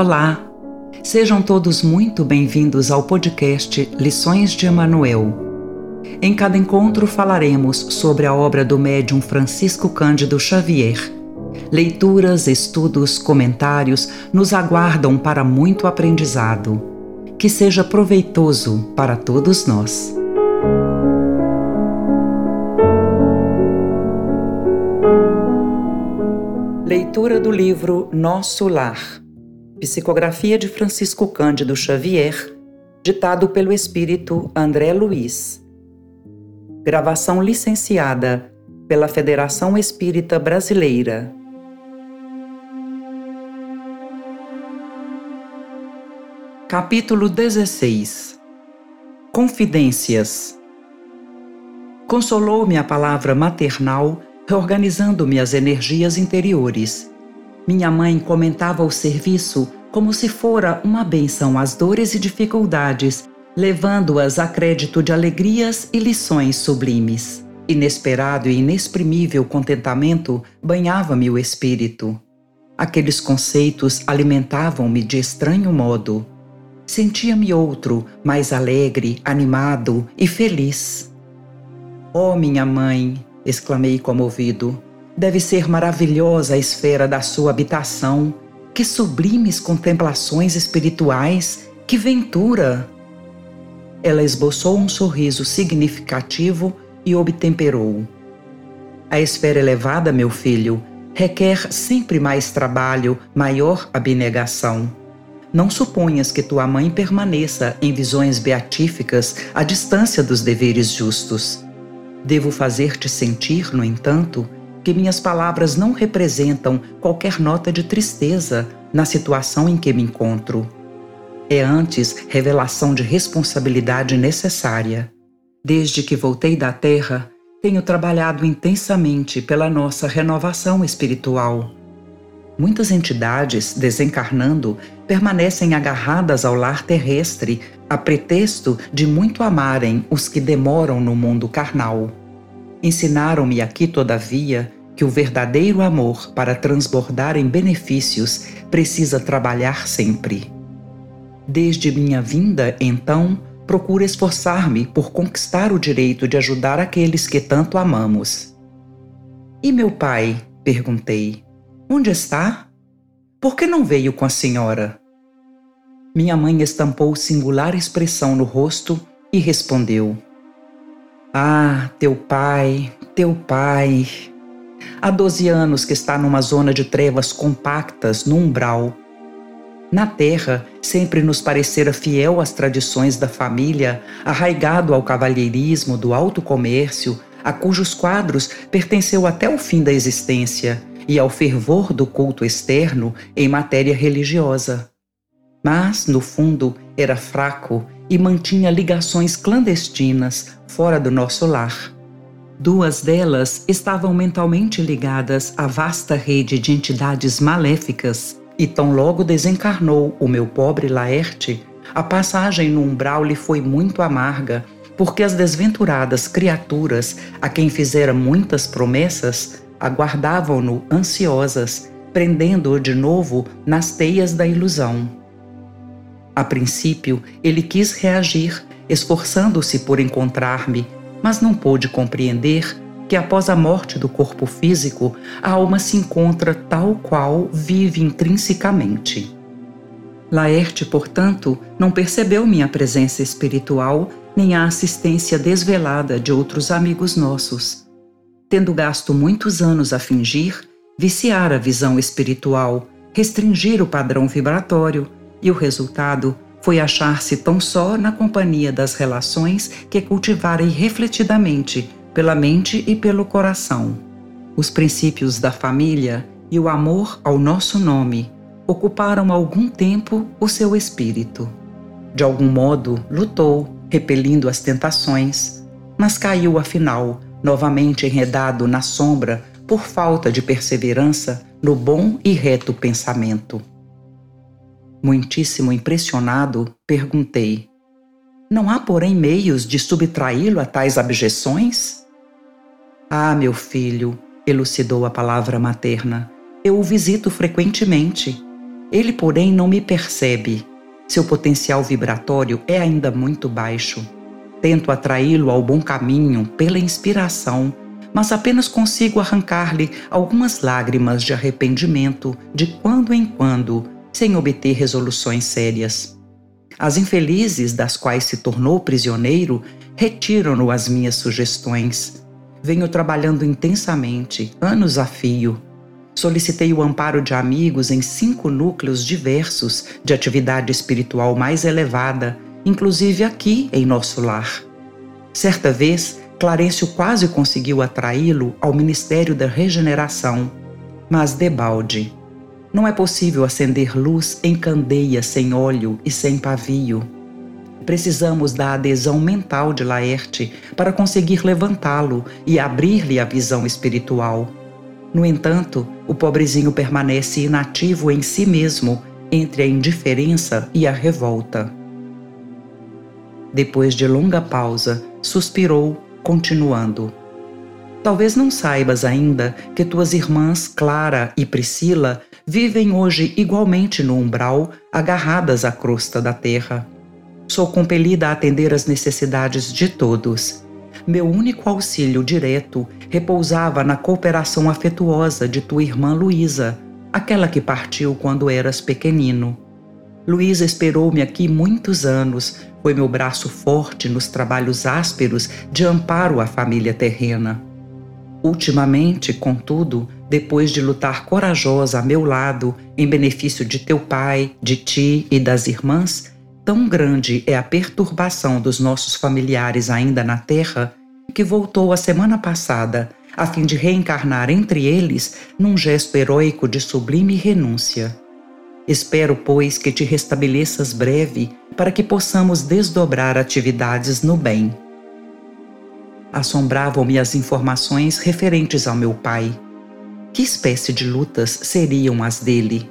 Olá! Sejam todos muito bem-vindos ao podcast Lições de Emanuel. Em cada encontro falaremos sobre a obra do médium Francisco Cândido Xavier. Leituras, estudos, comentários nos aguardam para muito aprendizado. Que seja proveitoso para todos nós. Leitura do livro Nosso Lar Psicografia de Francisco Cândido Xavier, ditado pelo espírito André Luiz. Gravação licenciada pela Federação Espírita Brasileira. Capítulo 16 Confidências Consolou-me a palavra maternal, reorganizando-me as energias interiores minha mãe comentava o serviço como se fora uma benção às dores e dificuldades, levando-as a crédito de alegrias e lições sublimes. Inesperado e inexprimível contentamento banhava-me o espírito. Aqueles conceitos alimentavam-me de estranho modo. Sentia-me outro, mais alegre, animado e feliz. Oh, minha mãe! exclamei comovido. Deve ser maravilhosa a esfera da sua habitação. Que sublimes contemplações espirituais! Que ventura! Ela esboçou um sorriso significativo e obtemperou. A esfera elevada, meu filho, requer sempre mais trabalho, maior abnegação. Não suponhas que tua mãe permaneça em visões beatíficas à distância dos deveres justos. Devo fazer-te sentir, no entanto, que minhas palavras não representam qualquer nota de tristeza na situação em que me encontro. É antes revelação de responsabilidade necessária. Desde que voltei da Terra, tenho trabalhado intensamente pela nossa renovação espiritual. Muitas entidades, desencarnando, permanecem agarradas ao lar terrestre a pretexto de muito amarem os que demoram no mundo carnal. Ensinaram-me aqui, todavia, que o verdadeiro amor, para transbordar em benefícios, precisa trabalhar sempre. Desde minha vinda, então, procuro esforçar-me por conquistar o direito de ajudar aqueles que tanto amamos. E meu pai? perguntei. Onde está? Por que não veio com a senhora? Minha mãe estampou singular expressão no rosto e respondeu: ah, teu pai, teu pai. Há doze anos que está numa zona de trevas compactas no umbral. Na terra, sempre nos parecera fiel às tradições da família, arraigado ao cavalheirismo do alto comércio, a cujos quadros pertenceu até o fim da existência, e ao fervor do culto externo em matéria religiosa. Mas, no fundo, era fraco e mantinha ligações clandestinas fora do nosso lar. Duas delas estavam mentalmente ligadas à vasta rede de entidades maléficas, e tão logo desencarnou o meu pobre Laerte, a passagem no umbral lhe foi muito amarga, porque as desventuradas criaturas, a quem fizera muitas promessas, aguardavam-no ansiosas, prendendo-o de novo nas teias da ilusão. A princípio, ele quis reagir, esforçando-se por encontrar-me, mas não pôde compreender que após a morte do corpo físico, a alma se encontra tal qual vive intrinsecamente. Laerte, portanto, não percebeu minha presença espiritual nem a assistência desvelada de outros amigos nossos. Tendo gasto muitos anos a fingir, viciar a visão espiritual, restringir o padrão vibratório, e o resultado foi achar-se tão só na companhia das relações que cultivara irrefletidamente pela mente e pelo coração. Os princípios da família e o amor ao nosso nome ocuparam algum tempo o seu espírito. De algum modo, lutou, repelindo as tentações, mas caiu afinal, novamente enredado na sombra por falta de perseverança no bom e reto pensamento. Muitíssimo impressionado, perguntei: Não há, porém, meios de subtraí-lo a tais abjeções? Ah, meu filho, elucidou a palavra materna, eu o visito frequentemente. Ele, porém, não me percebe. Seu potencial vibratório é ainda muito baixo. Tento atraí-lo ao bom caminho pela inspiração, mas apenas consigo arrancar-lhe algumas lágrimas de arrependimento de quando em quando, sem obter resoluções sérias. As infelizes das quais se tornou prisioneiro retiram-no as minhas sugestões. Venho trabalhando intensamente, anos a fio. Solicitei o amparo de amigos em cinco núcleos diversos de atividade espiritual mais elevada, inclusive aqui em nosso lar. Certa vez, Clarencio quase conseguiu atraí-lo ao Ministério da Regeneração, mas debalde. Não é possível acender luz em candeia sem óleo e sem pavio. Precisamos da adesão mental de Laerte para conseguir levantá-lo e abrir-lhe a visão espiritual. No entanto, o pobrezinho permanece inativo em si mesmo entre a indiferença e a revolta. Depois de longa pausa, suspirou, continuando: Talvez não saibas ainda que tuas irmãs Clara e Priscila vivem hoje igualmente no umbral, agarradas à crosta da terra. Sou compelida a atender às necessidades de todos. Meu único auxílio direto repousava na cooperação afetuosa de tua irmã Luísa, aquela que partiu quando eras pequenino. Luísa esperou-me aqui muitos anos, foi meu braço forte nos trabalhos ásperos de amparo à família terrena. Ultimamente, contudo, depois de lutar corajosa a meu lado em benefício de teu pai, de ti e das irmãs, Tão grande é a perturbação dos nossos familiares ainda na Terra que voltou a semana passada a fim de reencarnar entre eles num gesto heróico de sublime renúncia. Espero, pois, que te restabeleças breve para que possamos desdobrar atividades no bem. Assombravam-me as informações referentes ao meu pai. Que espécie de lutas seriam as dele?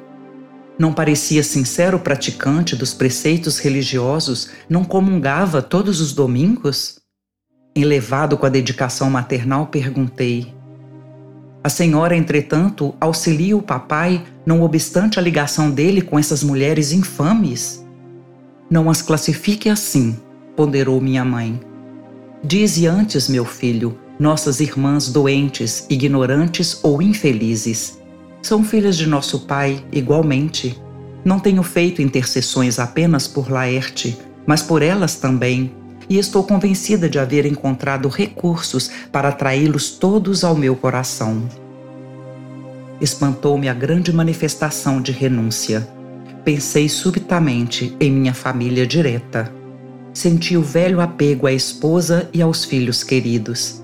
Não parecia sincero praticante dos preceitos religiosos, não comungava todos os domingos? Enlevado com a dedicação maternal, perguntei: A senhora, entretanto, auxilia o papai, não obstante a ligação dele com essas mulheres infames? Não as classifique assim, ponderou minha mãe. Dize antes, meu filho, nossas irmãs doentes, ignorantes ou infelizes são filhas de nosso Pai igualmente. Não tenho feito intercessões apenas por Laerte, mas por elas também, e estou convencida de haver encontrado recursos para atraí-los todos ao meu coração. Espantou-me a grande manifestação de renúncia. Pensei subitamente em minha família direta. Senti o velho apego à esposa e aos filhos queridos.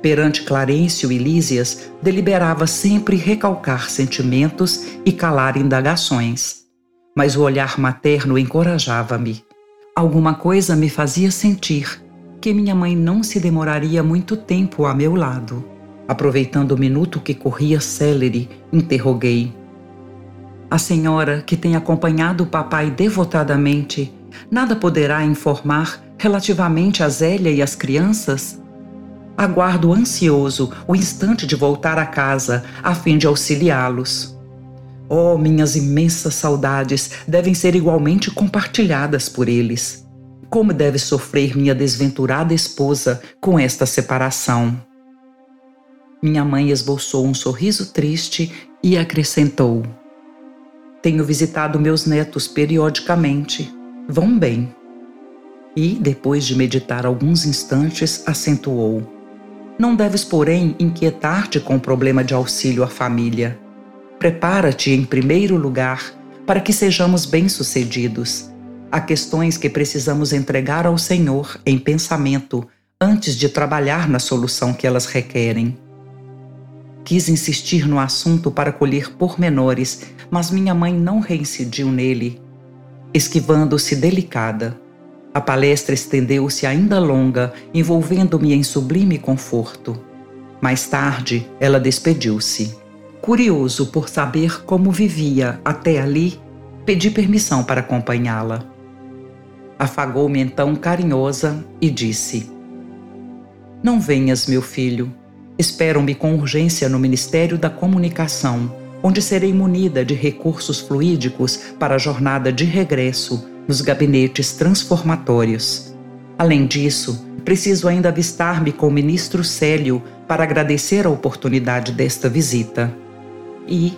Perante Clarencio e Lísias, deliberava sempre recalcar sentimentos e calar indagações. Mas o olhar materno encorajava-me. Alguma coisa me fazia sentir que minha mãe não se demoraria muito tempo a meu lado. Aproveitando o minuto que corria célere, interroguei. A senhora, que tem acompanhado o papai devotadamente, nada poderá informar relativamente a Zélia e as crianças? Aguardo ansioso o instante de voltar a casa a fim de auxiliá-los. Oh, minhas imensas saudades devem ser igualmente compartilhadas por eles. Como deve sofrer minha desventurada esposa com esta separação? Minha mãe esboçou um sorriso triste e acrescentou: Tenho visitado meus netos periodicamente. Vão bem. E, depois de meditar alguns instantes, acentuou: não deves, porém, inquietar-te com o problema de auxílio à família. Prepara-te, em primeiro lugar, para que sejamos bem-sucedidos. Há questões que precisamos entregar ao Senhor em pensamento antes de trabalhar na solução que elas requerem. Quis insistir no assunto para colher pormenores, mas minha mãe não reincidiu nele, esquivando-se delicada. A palestra estendeu-se ainda longa, envolvendo-me em sublime conforto. Mais tarde, ela despediu-se. Curioso por saber como vivia até ali, pedi permissão para acompanhá-la. Afagou-me então carinhosa e disse: Não venhas, meu filho. Esperam-me com urgência no Ministério da Comunicação, onde serei munida de recursos fluídicos para a jornada de regresso nos gabinetes transformatórios. Além disso, preciso ainda avistar-me com o ministro Célio para agradecer a oportunidade desta visita. E,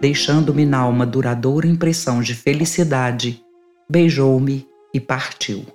deixando-me na alma duradoura impressão de felicidade, beijou-me e partiu.